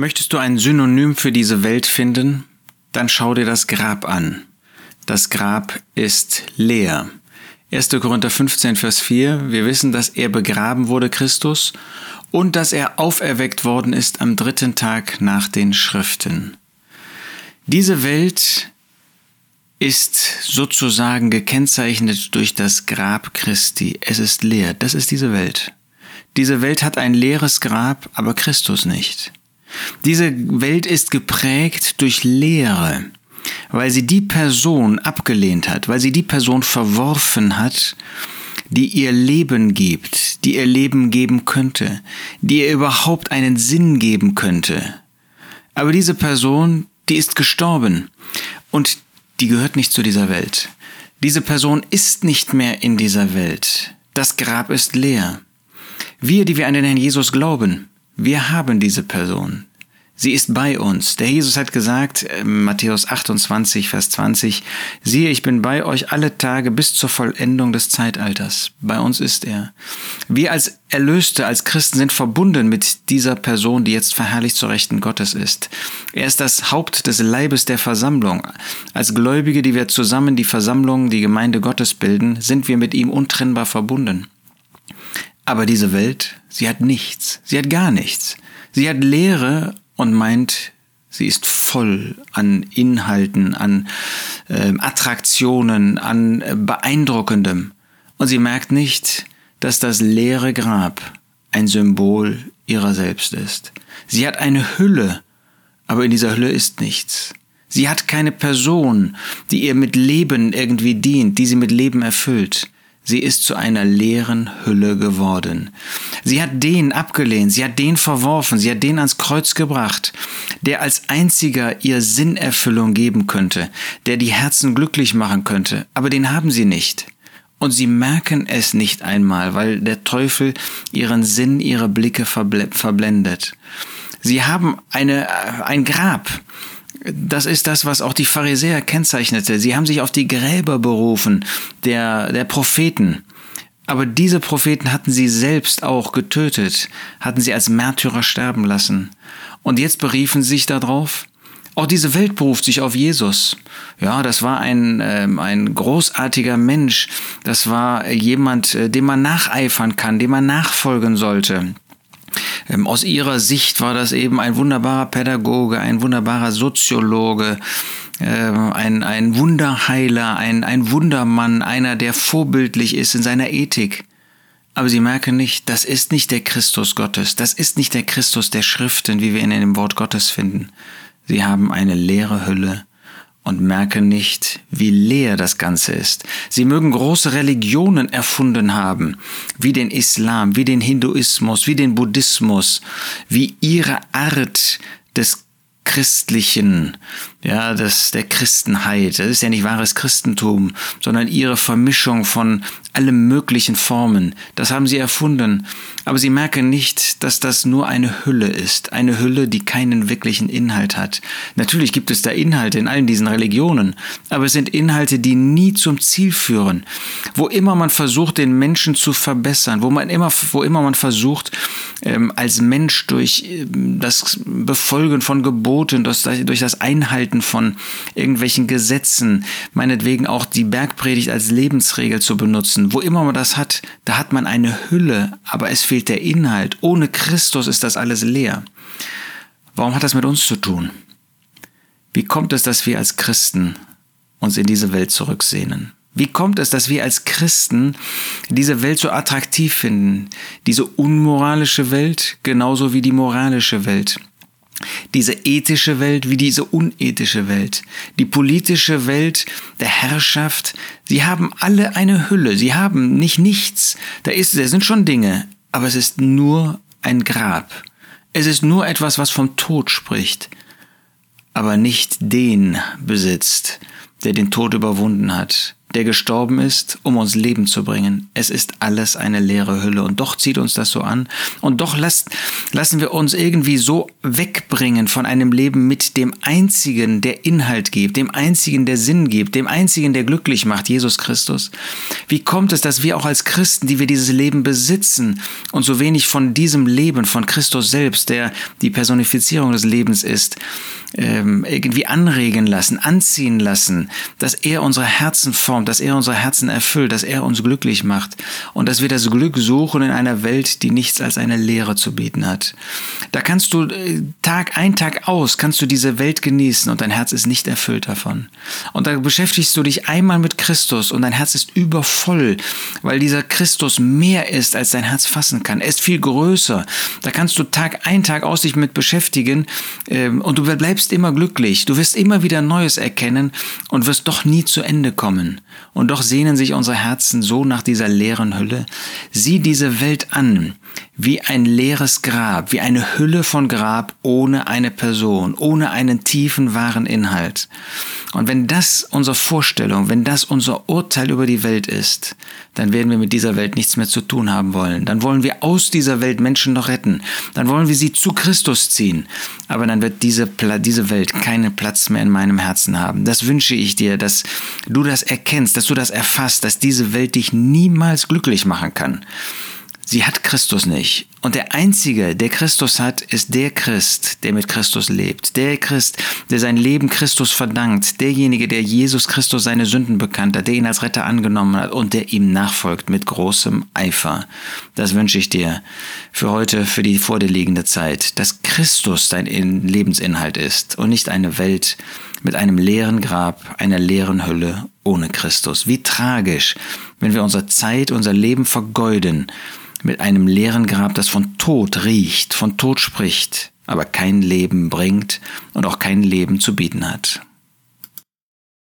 Möchtest du ein Synonym für diese Welt finden? Dann schau dir das Grab an. Das Grab ist leer. 1. Korinther 15, Vers 4. Wir wissen, dass er begraben wurde, Christus, und dass er auferweckt worden ist am dritten Tag nach den Schriften. Diese Welt ist sozusagen gekennzeichnet durch das Grab Christi. Es ist leer. Das ist diese Welt. Diese Welt hat ein leeres Grab, aber Christus nicht. Diese Welt ist geprägt durch Leere, weil sie die Person abgelehnt hat, weil sie die Person verworfen hat, die ihr Leben gibt, die ihr Leben geben könnte, die ihr überhaupt einen Sinn geben könnte. Aber diese Person, die ist gestorben und die gehört nicht zu dieser Welt. Diese Person ist nicht mehr in dieser Welt. Das Grab ist leer. Wir, die wir an den Herrn Jesus glauben, wir haben diese Person. Sie ist bei uns. Der Jesus hat gesagt, äh, Matthäus 28, Vers 20, siehe, ich bin bei euch alle Tage bis zur Vollendung des Zeitalters. Bei uns ist er. Wir als Erlöste, als Christen sind verbunden mit dieser Person, die jetzt verherrlicht zur Rechten Gottes ist. Er ist das Haupt des Leibes der Versammlung. Als Gläubige, die wir zusammen die Versammlung, die Gemeinde Gottes bilden, sind wir mit ihm untrennbar verbunden. Aber diese Welt, sie hat nichts, sie hat gar nichts. Sie hat Leere und meint, sie ist voll an Inhalten, an äh, Attraktionen, an äh, beeindruckendem. Und sie merkt nicht, dass das leere Grab ein Symbol ihrer selbst ist. Sie hat eine Hülle, aber in dieser Hülle ist nichts. Sie hat keine Person, die ihr mit Leben irgendwie dient, die sie mit Leben erfüllt. Sie ist zu einer leeren Hülle geworden. Sie hat den abgelehnt, sie hat den verworfen, sie hat den ans Kreuz gebracht, der als einziger ihr Sinnerfüllung geben könnte, der die Herzen glücklich machen könnte, aber den haben sie nicht. Und sie merken es nicht einmal, weil der Teufel ihren Sinn, ihre Blicke verblendet. Sie haben eine, ein Grab, das ist das, was auch die Pharisäer kennzeichnete. Sie haben sich auf die Gräber berufen der, der Propheten. Aber diese Propheten hatten sie selbst auch getötet, hatten sie als Märtyrer sterben lassen. Und jetzt beriefen sie sich darauf, auch diese Welt beruft sich auf Jesus. Ja, das war ein, äh, ein großartiger Mensch. Das war jemand, äh, dem man nacheifern kann, dem man nachfolgen sollte. Ähm, aus ihrer Sicht war das eben ein wunderbarer Pädagoge, ein wunderbarer Soziologe, ähm, ein, ein Wunderheiler, ein, ein Wundermann, einer, der vorbildlich ist in seiner Ethik. Aber sie merken nicht, das ist nicht der Christus Gottes, das ist nicht der Christus der Schriften, wie wir ihn in dem Wort Gottes finden. Sie haben eine leere Hülle und merken nicht, wie leer das Ganze ist. Sie mögen große Religionen erfunden haben, wie den Islam, wie den Hinduismus, wie den Buddhismus, wie ihre Art des Christlichen, ja, das der Christenheit. Das ist ja nicht wahres Christentum, sondern ihre Vermischung von allem möglichen Formen. Das haben sie erfunden. Aber sie merken nicht, dass das nur eine Hülle ist. Eine Hülle, die keinen wirklichen Inhalt hat. Natürlich gibt es da Inhalte in allen diesen Religionen, aber es sind Inhalte, die nie zum Ziel führen. Wo immer man versucht, den Menschen zu verbessern, wo man immer, wo immer man versucht, ähm, als Mensch durch ähm, das Befolgen von Geboten, durch das Einhalten von irgendwelchen Gesetzen, meinetwegen auch die Bergpredigt als Lebensregel zu benutzen, wo immer man das hat, da hat man eine Hülle, aber es fehlt der Inhalt. Ohne Christus ist das alles leer. Warum hat das mit uns zu tun? Wie kommt es, dass wir als Christen uns in diese Welt zurücksehnen? Wie kommt es, dass wir als Christen diese Welt so attraktiv finden? Diese unmoralische Welt genauso wie die moralische Welt. Diese ethische Welt wie diese unethische Welt. Die politische Welt der Herrschaft. Sie haben alle eine Hülle. Sie haben nicht nichts. Da ist, da sind schon Dinge. Aber es ist nur ein Grab. Es ist nur etwas, was vom Tod spricht. Aber nicht den besitzt, der den Tod überwunden hat der gestorben ist, um uns Leben zu bringen. Es ist alles eine leere Hülle und doch zieht uns das so an und doch lasst, lassen wir uns irgendwie so wegbringen von einem Leben mit dem einzigen, der Inhalt gibt, dem einzigen, der Sinn gibt, dem einzigen, der glücklich macht, Jesus Christus. Wie kommt es, dass wir auch als Christen, die wir dieses Leben besitzen und so wenig von diesem Leben, von Christus selbst, der die Personifizierung des Lebens ist, ähm, irgendwie anregen lassen, anziehen lassen, dass er unsere Herzen formt, dass er unsere Herzen erfüllt, dass er uns glücklich macht und dass wir das Glück suchen in einer Welt, die nichts als eine Lehre zu bieten hat. Da kannst du äh, Tag ein, Tag aus, kannst du diese Welt genießen und dein Herz ist nicht erfüllt davon. Und da beschäftigst du dich einmal mit Christus und dein Herz ist übervoll, weil dieser Christus mehr ist, als dein Herz fassen kann. Er ist viel größer. Da kannst du Tag ein, Tag aus dich mit beschäftigen ähm, und du bleibst immer glücklich, du wirst immer wieder Neues erkennen und wirst doch nie zu Ende kommen. Und doch sehnen sich unsere Herzen so nach dieser leeren Hülle. Sieh diese Welt an, wie ein leeres Grab, wie eine Hülle von Grab ohne eine Person, ohne einen tiefen, wahren Inhalt. Und wenn das unsere Vorstellung, wenn das unser Urteil über die Welt ist, dann werden wir mit dieser Welt nichts mehr zu tun haben wollen. Dann wollen wir aus dieser Welt Menschen noch retten. Dann wollen wir sie zu Christus ziehen. Aber dann wird diese, diese Welt keinen Platz mehr in meinem Herzen haben. Das wünsche ich dir, dass du das erkennst, dass du das erfasst, dass diese Welt dich niemals glücklich machen kann. Sie hat Christus nicht. Und der Einzige, der Christus hat, ist der Christ, der mit Christus lebt. Der Christ, der sein Leben Christus verdankt. Derjenige, der Jesus Christus seine Sünden bekannt hat, der ihn als Retter angenommen hat und der ihm nachfolgt mit großem Eifer. Das wünsche ich dir für heute, für die vor dir liegende Zeit, dass Christus dein Lebensinhalt ist und nicht eine Welt mit einem leeren Grab, einer leeren Hülle ohne Christus. Wie tragisch, wenn wir unsere Zeit, unser Leben vergeuden mit einem leeren Grab, das von Tod riecht, von Tod spricht, aber kein Leben bringt und auch kein Leben zu bieten hat.